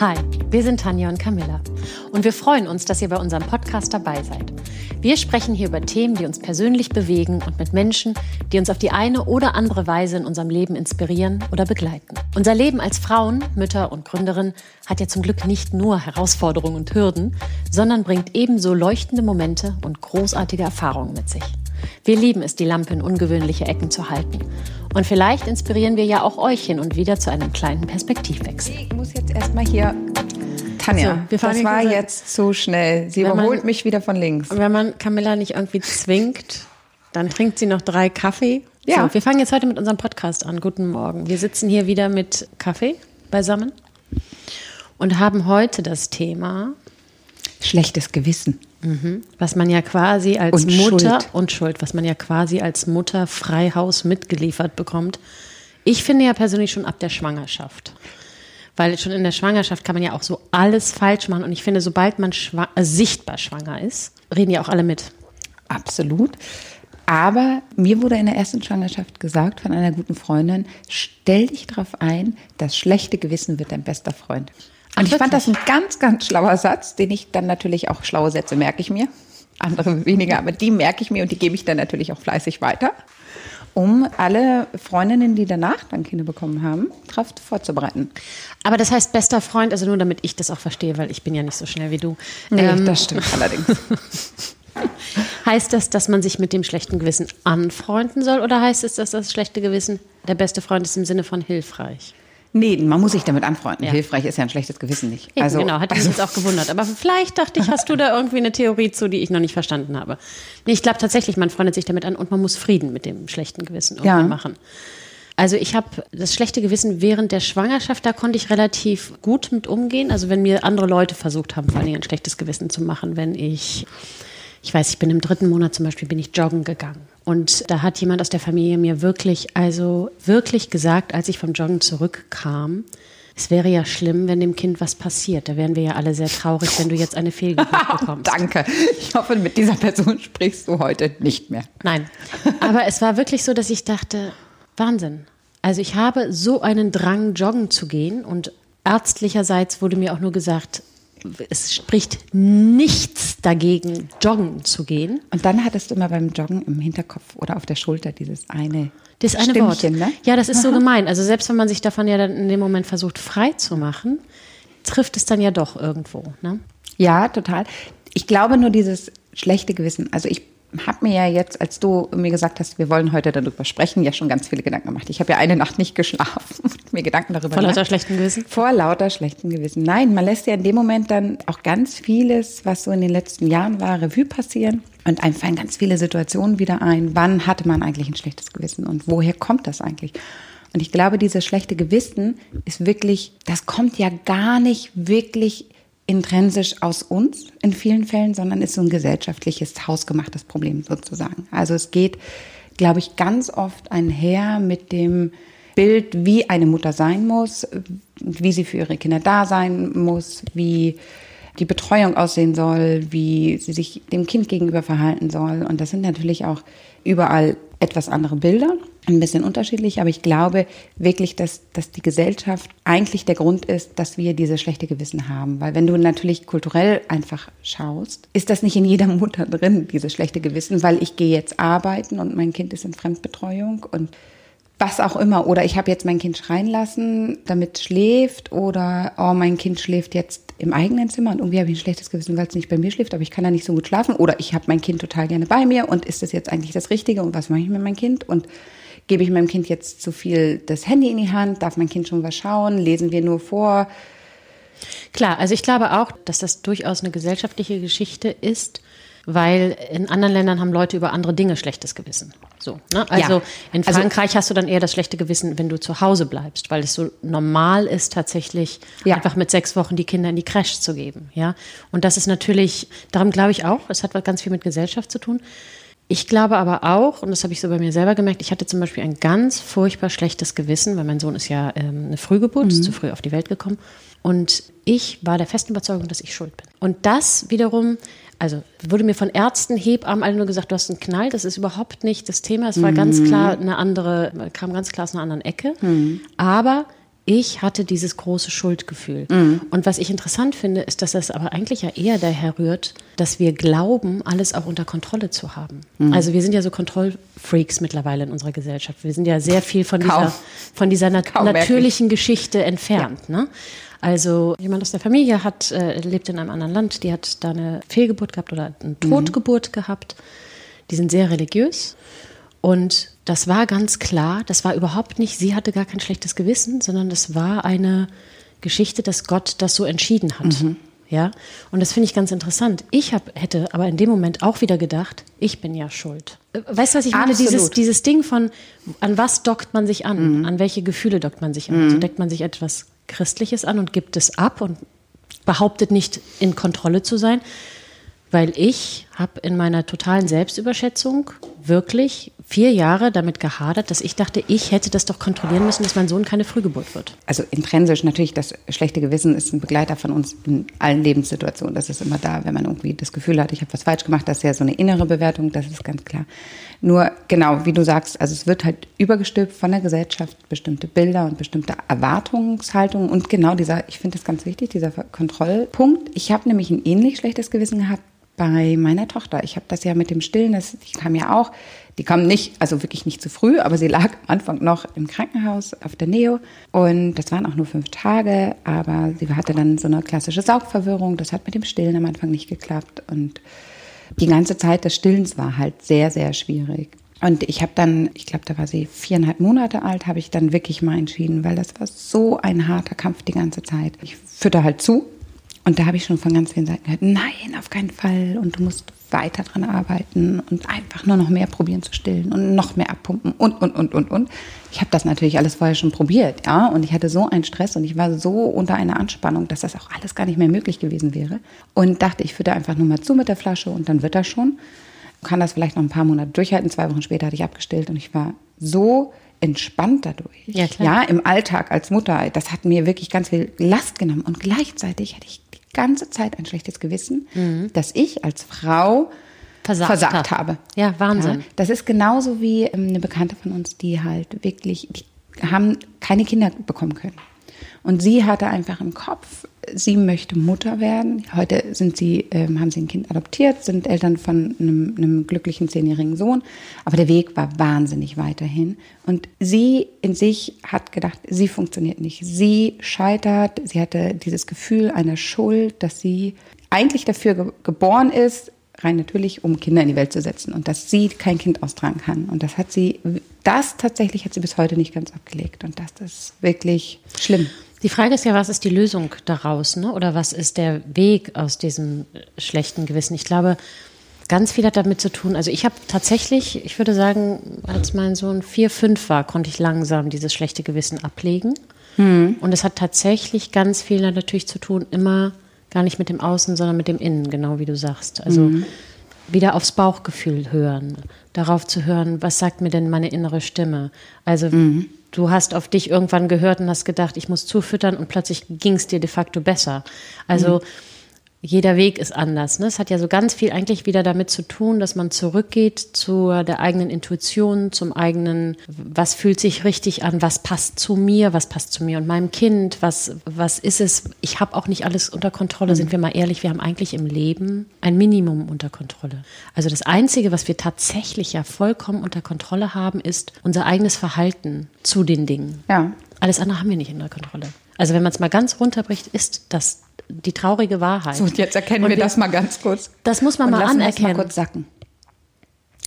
Hi, wir sind Tanja und Camilla und wir freuen uns, dass ihr bei unserem Podcast dabei seid. Wir sprechen hier über Themen, die uns persönlich bewegen und mit Menschen, die uns auf die eine oder andere Weise in unserem Leben inspirieren oder begleiten. Unser Leben als Frauen, Mütter und Gründerin hat ja zum Glück nicht nur Herausforderungen und Hürden, sondern bringt ebenso leuchtende Momente und großartige Erfahrungen mit sich. Wir lieben es, die Lampe in ungewöhnliche Ecken zu halten. Und vielleicht inspirieren wir ja auch euch hin und wieder zu einem kleinen Perspektivwechsel. Ich muss jetzt erstmal hier. Tanja, So, das war jetzt zu schnell. Sie Wenn man- überholt mich wieder von links. Und wenn man Camilla nicht irgendwie zwingt, dann trinkt sie noch drei Kaffee. Ja. So, wir fangen jetzt heute mit unserem Podcast an. Guten Morgen. Wir sitzen hier wieder mit Kaffee beisammen und haben heute das Thema, Schlechtes Gewissen. Was man ja quasi als Und Mutter Schuld. und Schuld, was man ja quasi als Mutter Freihaus mitgeliefert bekommt. Ich finde ja persönlich schon ab der Schwangerschaft. Weil schon in der Schwangerschaft kann man ja auch so alles falsch machen. Und ich finde, sobald man schwa äh, sichtbar schwanger ist, reden ja auch alle mit. Absolut. Aber mir wurde in der ersten Schwangerschaft gesagt von einer guten Freundin, stell dich darauf ein, das schlechte Gewissen wird dein bester Freund. Und ich fand das ein ganz, ganz schlauer Satz, den ich dann natürlich auch, schlaue Sätze merke ich mir, andere weniger, aber die merke ich mir und die gebe ich dann natürlich auch fleißig weiter, um alle Freundinnen, die danach dann Kinder bekommen haben, darauf vorzubereiten. Aber das heißt bester Freund, also nur damit ich das auch verstehe, weil ich bin ja nicht so schnell wie du. Nee, Ähm, das stimmt allerdings. heißt das, dass man sich mit dem schlechten Gewissen anfreunden soll oder heißt es, dass das schlechte Gewissen der beste Freund ist im Sinne von hilfreich? Nee, man muss sich damit anfreunden. Ja. Hilfreich ist ja ein schlechtes Gewissen nicht. Eben, Also, genau, hat mich also, jetzt auch gewundert. Aber vielleicht dachte ich, hast du da irgendwie eine Theorie zu, die ich noch nicht verstanden habe. Nee, ich glaube tatsächlich, man freundet sich damit an und man muss Frieden mit dem schlechten Gewissen irgendwie Ja. machen. Also ich habe das schlechte Gewissen während der Schwangerschaft, da konnte ich relativ gut mit umgehen. Also wenn mir andere Leute versucht haben, vor Dingen ein schlechtes Gewissen zu machen, wenn ich, ich weiß, ich bin im dritten Monat zum Beispiel, bin ich joggen gegangen. Und da hat jemand aus der Familie mir wirklich, also wirklich gesagt, als ich vom Joggen zurückkam, es wäre ja schlimm, wenn dem Kind was passiert. Da wären wir ja alle sehr traurig, wenn du jetzt eine Fehlgeburt bekommst. Danke. Ich hoffe, mit dieser Person sprichst du heute nicht mehr. Nein. Aber es war wirklich so, dass ich dachte, Wahnsinn. Also ich habe so einen Drang, joggen zu gehen und ärztlicherseits wurde mir auch nur gesagt, es spricht nichts dagegen, joggen zu gehen. Und dann hattest du immer beim Joggen im Hinterkopf oder auf der Schulter dieses eine Das eine Wort. Ne? Ja, das ist so gemein. Also selbst wenn man sich davon ja dann in dem Moment versucht, frei zu machen, trifft es dann ja doch irgendwo. Ne? Ja, total. Ich glaube nur dieses schlechte Gewissen. Also ich habe mir ja jetzt, als du mir gesagt hast, wir wollen heute darüber sprechen, ja schon ganz viele Gedanken gemacht. Ich habe ja eine Nacht nicht geschlafen und mir Gedanken darüber Vor lauter gemacht. schlechtem Gewissen? Vor lauter schlechtem Gewissen. Nein, man lässt ja in dem Moment dann auch ganz vieles, was so in den letzten Jahren war, Revue passieren. Und einem fallen ganz viele Situationen wieder ein. Wann hatte man eigentlich ein schlechtes Gewissen und woher kommt das eigentlich? Und ich glaube, dieses schlechte Gewissen ist wirklich, das kommt ja gar nicht wirklich intrinsisch aus uns in vielen Fällen, sondern ist so ein gesellschaftliches, hausgemachtes Problem sozusagen. Also es geht, glaube ich, ganz oft einher mit dem Bild, wie eine Mutter sein muss, wie sie für ihre Kinder da sein muss, wie die Betreuung aussehen soll, wie sie sich dem Kind gegenüber verhalten soll. Und das sind natürlich auch überall etwas andere Bilder, ein bisschen unterschiedlich, aber ich glaube wirklich, dass, dass die Gesellschaft eigentlich der Grund ist, dass wir dieses schlechte Gewissen haben. Weil wenn du natürlich kulturell einfach schaust, ist das nicht in jeder Mutter drin, dieses schlechte Gewissen, weil ich gehe jetzt arbeiten und mein Kind ist in Fremdbetreuung und was auch immer. Oder ich habe jetzt mein Kind schreien lassen, damit schläft. Oder oh, mein Kind schläft jetzt im eigenen Zimmer und irgendwie habe ich ein schlechtes Gewissen, weil es nicht bei mir schläft, aber ich kann da nicht so gut schlafen. Oder ich habe mein Kind total gerne bei mir und ist das jetzt eigentlich das Richtige und was mache ich mit meinem Kind? Und gebe ich meinem Kind jetzt zu viel das Handy in die Hand? Darf mein Kind schon was schauen? Lesen wir nur vor? Klar, also ich glaube auch, dass das durchaus eine gesellschaftliche Geschichte ist, weil in anderen Ländern haben Leute über andere Dinge schlechtes Gewissen. So, ne? Also Ja. in Also- Frankreich hast du dann eher das schlechte Gewissen, wenn du zu Hause bleibst, weil es so normal ist, tatsächlich Ja. einfach mit sechs Wochen die Kinder in die Crash zu geben. Ja, und das ist natürlich, darum glaube ich auch, es hat ganz viel mit Gesellschaft zu tun. Ich glaube aber auch, und das habe ich so bei mir selber gemerkt, ich hatte zum Beispiel ein ganz furchtbar schlechtes Gewissen, weil mein Sohn ist ja ähm, eine Frühgeburt, ist zu früh auf die Welt gekommen. Und ich war der festen Überzeugung, dass ich schuld bin. Und das wiederum, also wurde mir von Ärzten, Hebammen alle nur gesagt, du hast einen Knall, das ist überhaupt nicht das Thema. Es war ganz klar eine andere, kam ganz klar aus einer anderen Ecke. Aber ich hatte dieses große Schuldgefühl. Mhm. Und was ich interessant finde, ist, dass das aber eigentlich ja eher daher rührt, dass wir glauben, alles auch unter Kontrolle zu haben. Mhm. Also wir sind ja so Kontrollfreaks mittlerweile in unserer Gesellschaft. Wir sind ja sehr viel von Kaum. dieser, von dieser nat natürlichen Geschichte entfernt. Ne? Also jemand aus der Familie hat, äh, lebt in einem anderen Land, die hat da eine Fehlgeburt gehabt oder eine Totgeburt gehabt. Die sind sehr religiös. Und das war ganz klar, das war überhaupt nicht, sie hatte gar kein schlechtes Gewissen, sondern das war eine Geschichte, dass Gott das so entschieden hat. Ja, und das finde ich ganz interessant. Ich hab, hätte aber in dem Moment auch wieder gedacht, ich bin ja schuld. Äh, Weißt du, was ich meine? Absolut. Dieses, dieses Ding von, an was dockt man sich an? An welche Gefühle dockt man sich an? So deckt man sich etwas Christliches an und gibt es ab und behauptet nicht in Kontrolle zu sein. Weil ich habe in meiner totalen Selbstüberschätzung wirklich vier Jahre damit gehadert, dass ich dachte, ich hätte das doch kontrollieren müssen, dass mein Sohn keine Frühgeburt wird. Also intrinsisch natürlich, das schlechte Gewissen ist ein Begleiter von uns in allen Lebenssituationen. Das ist immer da, wenn man irgendwie das Gefühl hat, ich habe was falsch gemacht. Das ist ja so eine innere Bewertung, das ist ganz klar. Nur genau, wie du sagst, also es wird halt übergestülpt von der Gesellschaft, bestimmte Bilder und bestimmte Erwartungshaltungen. Und genau dieser, ich finde das ganz wichtig, dieser Kontrollpunkt. Ich habe nämlich ein ähnlich schlechtes Gewissen gehabt bei meiner Tochter. Ich habe das ja mit dem Stillen, das, die kam ja auch, die kam nicht, also wirklich nicht zu früh, aber sie lag am Anfang noch im Krankenhaus auf der Neo und das waren auch nur fünf Tage, aber sie hatte dann so eine klassische Saugverwirrung, das hat mit dem Stillen am Anfang nicht geklappt und die ganze Zeit des Stillens war halt sehr, sehr schwierig. Und ich habe dann, ich glaube, da war sie viereinhalb Monate alt, habe ich dann wirklich mal entschieden, weil das war so ein harter Kampf die ganze Zeit. Ich fütter halt zu, und da habe ich schon von ganz vielen Seiten gehört, nein, auf keinen Fall. Und du musst weiter dran arbeiten und einfach nur noch mehr probieren zu stillen und noch mehr abpumpen und, und, und, und, und. Ich habe das natürlich alles vorher schon probiert, ja. Und ich hatte so einen Stress und ich war so unter einer Anspannung, dass das auch alles gar nicht mehr möglich gewesen wäre. Und dachte, ich fütter einfach nur mal zu mit der Flasche und dann wird das schon. Kann das vielleicht noch ein paar Monate durchhalten. Zwei Wochen später hatte ich abgestillt und ich war so entspannt dadurch. Ja, klar. ja, im Alltag als Mutter. Das hat mir wirklich ganz viel Last genommen. Und gleichzeitig hatte ich ganze Zeit ein schlechtes Gewissen, dass ich als Frau Versagt versagt, hat. habe. Ja, Wahnsinn. Ja, das ist genauso wie ähm, eine Bekannte von uns, die halt wirklich, die haben keine Kinder bekommen können. Und sie hatte einfach im Kopf, sie möchte Mutter werden. Heute sind sie, ähm, haben sie ein Kind adoptiert, sind Eltern von einem, einem glücklichen zehnjährigen Sohn. Aber der Weg war wahnsinnig weiterhin. Und sie in sich hat gedacht, sie funktioniert nicht. Sie scheitert. Sie hatte dieses Gefühl einer Schuld, dass sie eigentlich dafür ge geboren ist, rein natürlich, um Kinder in die Welt zu setzen und dass sie kein Kind austragen kann. Und das hat sie, das tatsächlich hat sie bis heute nicht ganz abgelegt. Und das ist wirklich schlimm. Die Frage ist ja, was ist die Lösung daraus, ne? Oder was ist der Weg aus diesem schlechten Gewissen? Ich glaube, ganz viel hat damit zu tun. Also ich habe tatsächlich, ich würde sagen, als mein Sohn vier, fünf war, konnte ich langsam dieses schlechte Gewissen ablegen. Und es hat tatsächlich ganz viel natürlich zu tun, immer gar nicht mit dem Außen, sondern mit dem Innen, genau wie du sagst. Also wieder aufs Bauchgefühl hören, darauf zu hören, was sagt mir denn meine innere Stimme? Also du hast auf dich irgendwann gehört und hast gedacht, ich muss zufüttern und plötzlich ging es dir de facto besser. Also jeder Weg ist anders. Ne? Es hat ja so ganz viel eigentlich wieder damit zu tun, dass man zurückgeht zu der eigenen Intuition, zum eigenen, was fühlt sich richtig an, was passt zu mir, was passt zu mir und meinem Kind, was, was ist es. Ich habe auch nicht alles unter Kontrolle, sind wir mal ehrlich, wir haben eigentlich im Leben ein Minimum unter Kontrolle. Also das Einzige, was wir tatsächlich ja vollkommen unter Kontrolle haben, ist unser eigenes Verhalten zu den Dingen. Ja. Alles andere haben wir nicht unter Kontrolle. Also wenn man es mal ganz runterbricht, ist das die traurige Wahrheit. So, und jetzt erkennen Und wir das mal ganz kurz. Das muss man und mal anerkennen. mal kurz sacken.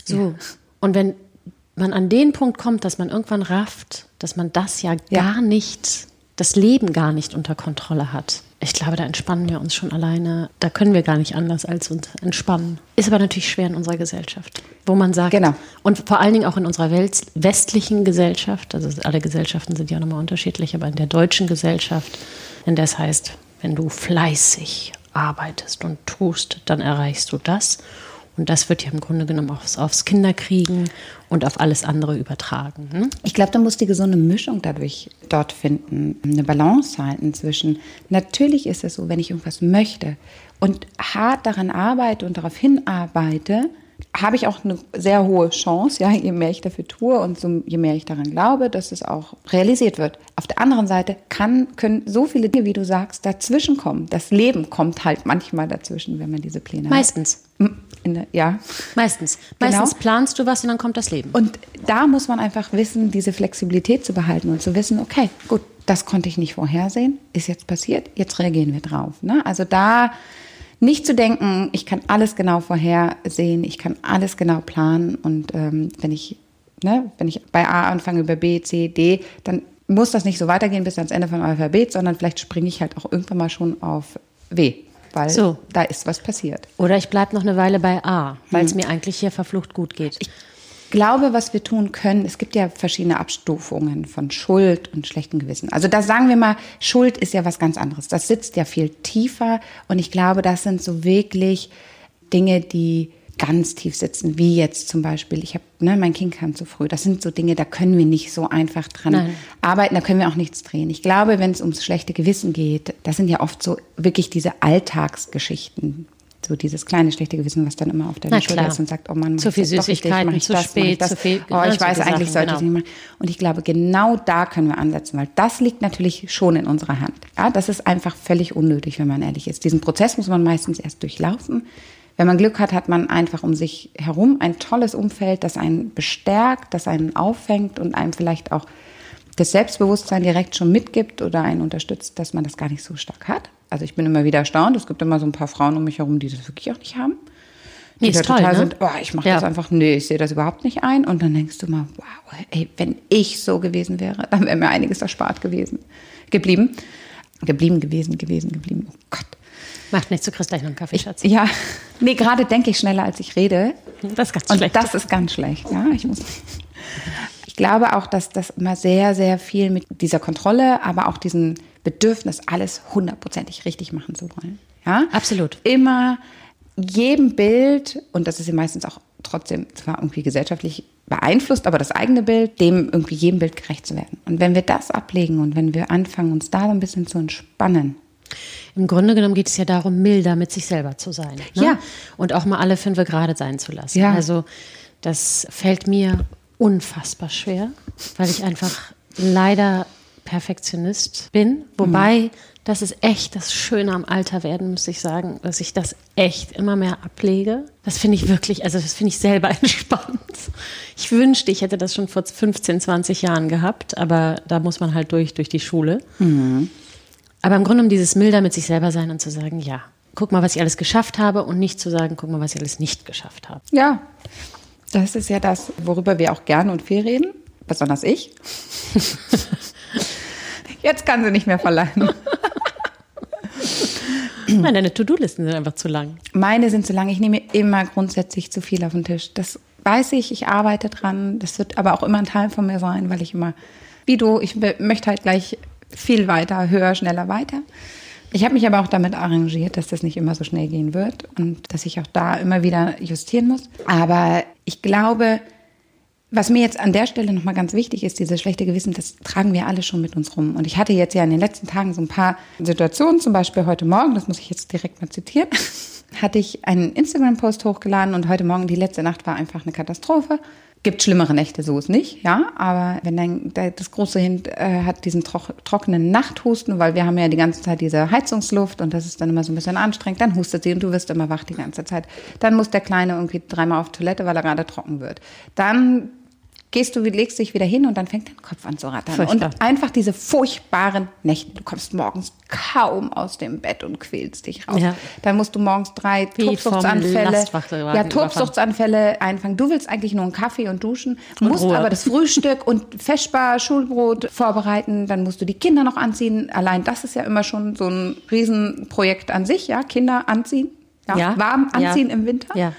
So. Und wenn man an den Punkt kommt, dass man irgendwann rafft, dass man das ja, Ja. gar nicht, das Leben gar nicht unter Kontrolle hat. Ich glaube, da entspannen wir uns schon alleine. Da können wir gar nicht anders als uns entspannen. Ist aber natürlich schwer in unserer Gesellschaft, wo man sagt, Genau. und vor allen Dingen auch in unserer westlichen Gesellschaft, also alle Gesellschaften sind ja nochmal unterschiedlich, aber in der deutschen Gesellschaft, in der es heißt, wenn du fleißig arbeitest und tust, dann erreichst du das. Und das wird ja im Grunde genommen aufs, aufs Kinderkriegen und auf alles andere übertragen. Ne? Ich glaube, da muss die gesunde Mischung dadurch dort finden, eine Balance halten zwischen, natürlich ist es so, wenn ich irgendwas möchte und hart daran arbeite und darauf hinarbeite, habe ich auch eine sehr hohe Chance, ja, je mehr ich dafür tue und so, je mehr ich daran glaube, dass es auch realisiert wird. Auf der anderen Seite kann, können so viele Dinge, wie du sagst, dazwischen kommen. Das Leben kommt halt manchmal dazwischen, wenn man diese Pläne Meistens. hat. Meistens. ja. Meistens. Genau. Meistens planst du was und dann kommt das Leben. Und da muss man einfach wissen, diese Flexibilität zu behalten und zu wissen, okay, gut, das konnte ich nicht vorhersehen, ist jetzt passiert, jetzt reagieren wir drauf. Ne? Also da nicht zu denken, ich kann alles genau vorhersehen, ich kann alles genau planen und ähm, wenn ich ne, wenn ich bei A anfange über B, C, D, dann muss das nicht so weitergehen bis ans Ende vom Alphabet, sondern vielleicht springe ich halt auch irgendwann mal schon auf W, weil so. da ist was passiert. Oder ich bleibe noch eine Weile bei A, weil es hm. mir eigentlich hier verflucht gut geht. Ich glaube, was wir tun können, es gibt ja verschiedene Abstufungen von Schuld und schlechtem Gewissen. Also da sagen wir mal, Schuld ist ja was ganz anderes. Das sitzt ja viel tiefer und ich glaube, das sind so wirklich Dinge, die ganz tief sitzen, wie jetzt zum Beispiel, ich habe, ne, mein Kind kam zu früh. Das sind so Dinge, da können wir nicht so einfach dran Nein. arbeiten, da können wir auch nichts drehen. Ich glaube, wenn es ums schlechte Gewissen geht, das sind ja oft so wirklich diese Alltagsgeschichten, so dieses kleine schlechte Gewissen, was dann immer auf deiner Schulter ist und sagt, oh Mann, zu viel Süßigkeiten, richtig, zu das, spät, zu viel. Oh, ich weiß eigentlich, sollte genau. ich nicht machen. Und ich glaube, genau da können wir ansetzen, weil das liegt natürlich schon in unserer Hand. Ja, das ist einfach völlig unnötig, wenn man ehrlich ist. Diesen Prozess muss man meistens erst durchlaufen. Wenn man Glück hat, hat man einfach um sich herum ein tolles Umfeld, das einen bestärkt, das einen auffängt und einem vielleicht auch das Selbstbewusstsein direkt schon mitgibt oder einen unterstützt, dass man das gar nicht so stark hat. Also ich bin immer wieder erstaunt. Es gibt immer so ein paar Frauen um mich herum, die das wirklich auch nicht haben. Die nee, ist total toll, ne? sind, oh, ich mache ja. das einfach, nee, ich sehe das überhaupt nicht ein. Und dann denkst du mal, wow, ey, wenn ich so gewesen wäre, dann wäre mir einiges erspart gewesen, geblieben. Geblieben, gewesen, gewesen, geblieben. Oh Gott. Macht nichts, du kriegst gleich noch einen Kaffee, Schatz. Ja, nee, gerade denke ich schneller, als ich rede. Das ist ganz Und schlecht. das ist ganz schlecht, ja. Ich muss glaube auch, dass das immer sehr, sehr viel mit dieser Kontrolle, aber auch diesem Bedürfnis, alles hundertprozentig richtig machen zu wollen. Ja? Absolut. Immer jedem Bild, und das ist ja meistens auch trotzdem zwar irgendwie gesellschaftlich beeinflusst, aber das eigene Bild, dem irgendwie jedem Bild gerecht zu werden. Und wenn wir das ablegen und wenn wir anfangen, uns da so ein bisschen zu entspannen, im Grunde genommen geht es ja darum, milder mit sich selber zu sein. Ne? Ja. Und auch mal alle fünf gerade sein zu lassen. Ja. Also das fällt mir unfassbar schwer, weil ich einfach leider Perfektionist bin. Wobei, mhm. das ist echt das Schöne am Alter werden, muss ich sagen, dass ich das echt immer mehr ablege. Das finde ich wirklich, also das finde ich selber entspannt. Ich wünschte, ich hätte das schon vor 15, 20 Jahren gehabt, aber da muss man halt durch, durch die Schule. Mhm. Aber im Grunde um dieses milder mit sich selber sein und zu sagen, ja, guck mal, was ich alles geschafft habe und nicht zu sagen, guck mal, was ich alles nicht geschafft habe. Ja, das ist ja das, worüber wir auch gerne und viel reden, besonders ich. Jetzt kann sie nicht mehr verleihen. Nein, deine To-Do-Listen sind einfach zu lang. Meine sind zu lang. Ich nehme immer grundsätzlich zu viel auf den Tisch. Das weiß ich, ich arbeite dran. Das wird aber auch immer ein Teil von mir sein, weil ich immer, wie du, ich möchte halt gleich viel weiter, höher, schneller weiter. Ich habe mich aber auch damit arrangiert, dass das nicht immer so schnell gehen wird und dass ich auch da immer wieder justieren muss. Aber ich glaube, was mir jetzt an der Stelle nochmal ganz wichtig ist, dieses schlechte Gewissen, das tragen wir alle schon mit uns rum. Und ich hatte jetzt ja in den letzten Tagen so ein paar Situationen, zum Beispiel heute Morgen, das muss ich jetzt direkt mal zitieren, hatte ich einen Instagram-Post hochgeladen und heute Morgen, die letzte Nacht war einfach eine Katastrophe. Gibt schlimmere Nächte, so ist nicht, ja. Aber wenn dein, das große Kind äh, hat diesen trock, trockenen Nachthusten, weil wir haben ja die ganze Zeit diese Heizungsluft und das ist dann immer so ein bisschen anstrengend, dann hustet sie und du wirst immer wach die ganze Zeit. Dann muss der Kleine irgendwie dreimal auf Toilette, weil er gerade trocken wird. Dann gehst du, legst dich wieder hin und dann fängt dein Kopf an zu rattern. Furchtbar. Und einfach diese furchtbaren Nächte. Du kommst morgens kaum aus dem Bett und quälst dich raus. Ja. Dann musst du morgens drei Tobsuchtsanfälle, ja, Tobsuchtsanfälle einfangen. Du willst eigentlich nur einen Kaffee und duschen, und musst Ruhe. aber das Frühstück und Feschbar, Schulbrot vorbereiten. Dann musst du die Kinder noch anziehen. Allein das ist ja immer schon so ein Riesenprojekt an sich, ja, Kinder anziehen. Ja, ja. warm anziehen ja. im Winter. Ja.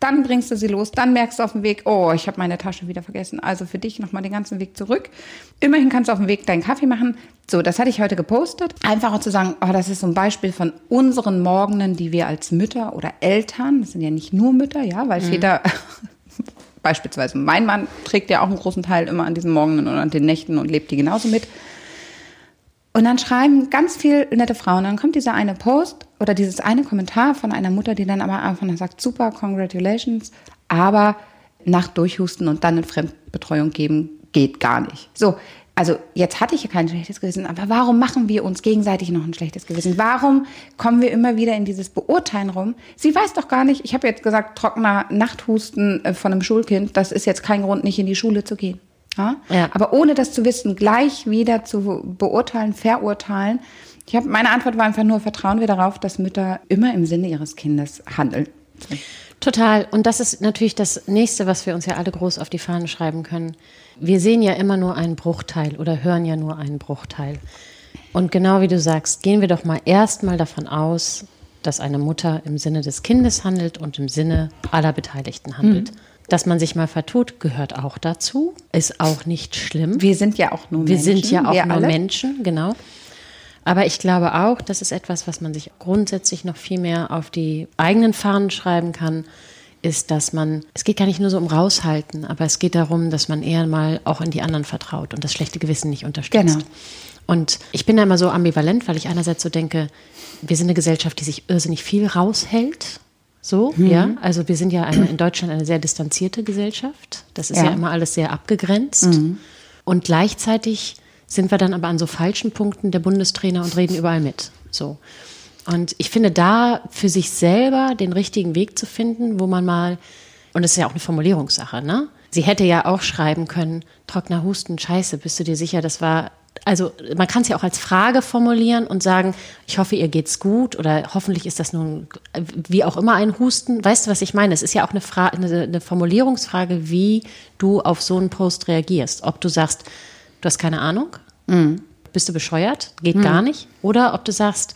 Dann bringst du sie los, dann merkst du auf dem Weg, oh, ich habe meine Tasche wieder vergessen. Also für dich nochmal den ganzen Weg zurück. Immerhin kannst du auf dem Weg deinen Kaffee machen. So, das hatte ich heute gepostet. Einfach auch zu sagen, oh, das ist so ein Beispiel von unseren Morgenen, die wir als Mütter oder Eltern, das sind ja nicht nur Mütter, ja, weil mhm. Väter beispielsweise mein Mann trägt ja auch einen großen Teil immer an diesen Morgenen und an den Nächten und lebt die genauso mit. Und dann schreiben ganz viele nette Frauen. Dann kommt dieser eine Post oder dieses eine Kommentar von einer Mutter, die dann aber einfach sagt, super, congratulations. aber Nacht durchhusten und dann eine Fremdbetreuung geben, geht gar nicht. So, also jetzt hatte ich ja kein schlechtes Gewissen, aber warum machen wir uns gegenseitig noch ein schlechtes Gewissen? Warum kommen wir immer wieder in dieses Beurteilen rum? Sie weiß doch gar nicht, ich habe jetzt gesagt, trockener Nachthusten äh, von einem Schulkind, das ist jetzt kein Grund, nicht in die Schule zu gehen. Ja? ja. Aber ohne das zu wissen, gleich wieder zu beurteilen, verurteilen. Ich habe meine Antwort war einfach nur, vertrauen wir darauf, dass Mütter immer im Sinne ihres Kindes handeln. Total. Und das ist natürlich das nächste, was wir uns ja alle groß auf die Fahnen schreiben können. Wir sehen ja immer nur einen Bruchteil oder hören ja nur einen Bruchteil. Und genau wie du sagst, gehen wir doch mal erstmal davon aus, dass eine Mutter im Sinne des Kindes handelt und im Sinne aller Beteiligten handelt. Mhm. Dass man sich mal vertut, gehört auch dazu. Ist auch nicht schlimm. Wir sind ja auch nur Menschen. Wir sind ja auch nur alle. Menschen, genau. Aber ich glaube auch, das ist etwas, was man sich grundsätzlich noch viel mehr auf die eigenen Fahnen schreiben kann, ist, dass man, es geht gar nicht nur so um raushalten, aber es geht darum, dass man eher mal auch in die anderen vertraut und das schlechte Gewissen nicht unterstützt. Genau. Und ich bin da immer so ambivalent, weil ich einerseits so denke, wir sind eine Gesellschaft, die sich irrsinnig viel raushält. So, mhm. ja. Also wir sind ja eine, in Deutschland eine sehr distanzierte Gesellschaft. Das ist ja, ja immer alles sehr abgegrenzt. Mhm. Und gleichzeitig sind wir dann aber an so falschen Punkten der Bundestrainer und reden überall mit. So. Und ich finde da für sich selber den richtigen Weg zu finden, wo man mal, und das ist ja auch eine Formulierungssache, ne? Sie hätte ja auch schreiben können, trockener Husten, scheiße, bist du dir sicher, das war, also man kann es ja auch als Frage formulieren und sagen, ich hoffe, ihr geht's gut oder hoffentlich ist das nun wie auch immer ein Husten. Weißt du, was ich meine? Es ist ja auch eine, Frage, eine, eine Formulierungsfrage, wie du auf so einen Post reagierst. Ob du sagst, du hast keine Ahnung, mhm. bist du bescheuert, geht mhm. gar nicht. Oder ob du sagst,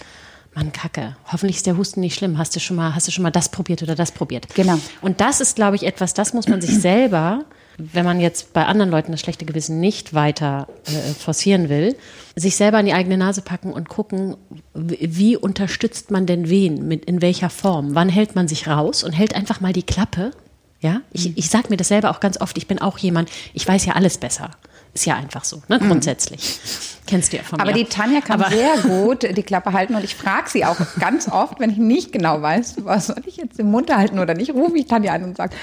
Mann, Kacke, hoffentlich ist der Husten nicht schlimm. Hast du schon mal, hast du schon mal das probiert oder das probiert? Genau. Und das ist, glaube ich, etwas, das muss man sich selber, wenn man jetzt bei anderen Leuten das schlechte Gewissen nicht weiter äh, forcieren will, sich selber an die eigene Nase packen und gucken, wie unterstützt man denn wen, mit, in welcher Form? Wann hält man sich raus und hält einfach mal die Klappe? Ja, ich, ich sage mir das selber auch ganz oft. Ich bin auch jemand, ich weiß ja alles besser. Ist ja einfach so, ne? grundsätzlich. Mhm. Kennst du ja von mir. Aber die Tanja kann Aber sehr gut die Klappe halten und ich frage sie auch ganz oft, wenn ich nicht genau weiß, was soll ich jetzt im Mund halten oder nicht, rufe ich Tanja an und sage,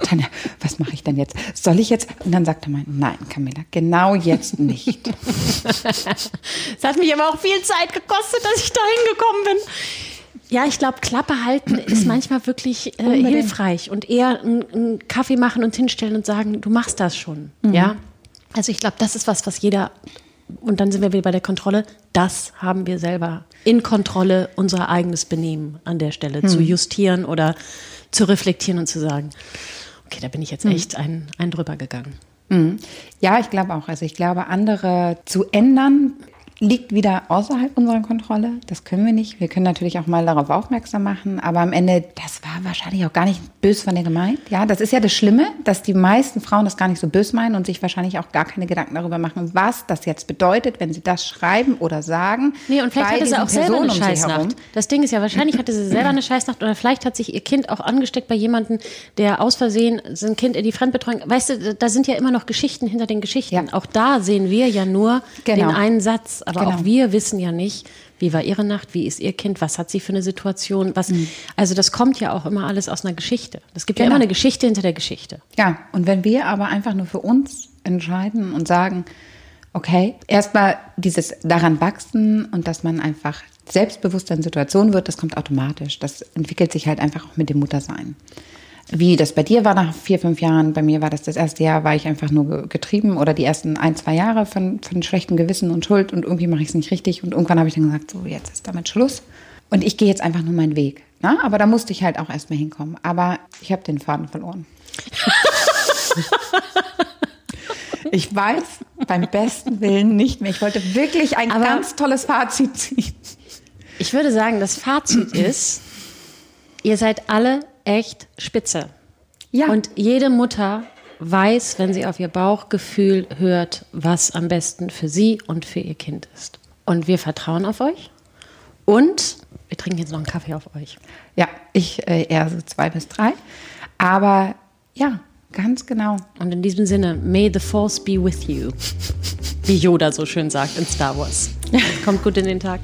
Tanja, was mache ich denn jetzt? Soll ich jetzt? Und dann sagt er mal, nein, Camilla, genau jetzt nicht. Es hat mich aber auch viel Zeit gekostet, dass ich da hingekommen bin. Ja, ich glaube, Klappe halten ist manchmal wirklich äh, hilfreich und eher einen Kaffee machen und hinstellen und sagen, du machst das schon. Mhm. Ja, also ich glaube, das ist was, was jeder, und dann sind wir wieder bei der Kontrolle, das haben wir selber in Kontrolle, unser eigenes Benehmen an der Stelle hm. zu justieren oder zu reflektieren und zu sagen, okay, da bin ich jetzt hm. echt ein, ein drüber gegangen. Hm. Ja, ich glaube auch. Also ich glaube, andere zu ändern, liegt wieder außerhalb unserer Kontrolle. Das können wir nicht. Wir können natürlich auch mal darauf aufmerksam machen, aber am Ende, das war wahrscheinlich auch gar nicht bös von dir gemeint. Ja, das ist ja das Schlimme, dass die meisten Frauen das gar nicht so bös meinen und sich wahrscheinlich auch gar keine Gedanken darüber machen, was das jetzt bedeutet, wenn sie das schreiben oder sagen. Nee, und vielleicht hatte sie auch selber Personen eine Scheißnacht. Das Ding ist ja, wahrscheinlich hatte sie selber eine Scheißnacht oder vielleicht hat sich ihr Kind auch angesteckt bei jemandem, der aus Versehen sein Kind in die Fremdbetreuung, weißt du, da sind ja immer noch Geschichten hinter den Geschichten. Ja. Auch da sehen wir ja nur genau. den einen Satz aber genau. auch wir wissen ja nicht, wie war ihre Nacht, wie ist ihr Kind, was hat sie für eine Situation, was, mhm. also das kommt ja auch immer alles aus einer Geschichte. Es gibt genau. ja immer eine Geschichte hinter der Geschichte. Ja, und wenn wir aber einfach nur für uns entscheiden und sagen, okay, erstmal dieses daran wachsen und dass man einfach selbstbewusster in Situationen wird, das kommt automatisch. Das entwickelt sich halt einfach auch mit dem Muttersein wie das bei dir war nach vier, fünf Jahren. Bei mir war das das erste Jahr, war ich einfach nur getrieben oder die ersten ein, zwei Jahre von, von schlechtem Gewissen und Schuld und irgendwie mache ich es nicht richtig und irgendwann habe ich dann gesagt, so jetzt ist damit Schluss und ich gehe jetzt einfach nur meinen Weg. Na? Aber da musste ich halt auch erstmal hinkommen. Aber ich habe den Faden verloren. ich weiß beim besten Willen nicht mehr. Ich wollte wirklich ein Aber ganz tolles Fazit ziehen. Ich würde sagen, das Fazit ist, ihr seid alle echt spitze. Ja. Und jede Mutter weiß, wenn sie auf ihr Bauchgefühl hört, was am besten für sie und für ihr Kind ist. Und wir vertrauen auf euch. Und wir trinken jetzt noch einen Kaffee auf euch. Ja, ich äh, eher so zwei bis drei. Aber ja, ganz genau. Und in diesem Sinne, may the force be with you. Wie Yoda so schön sagt in Star Wars. Kommt gut in den Tag.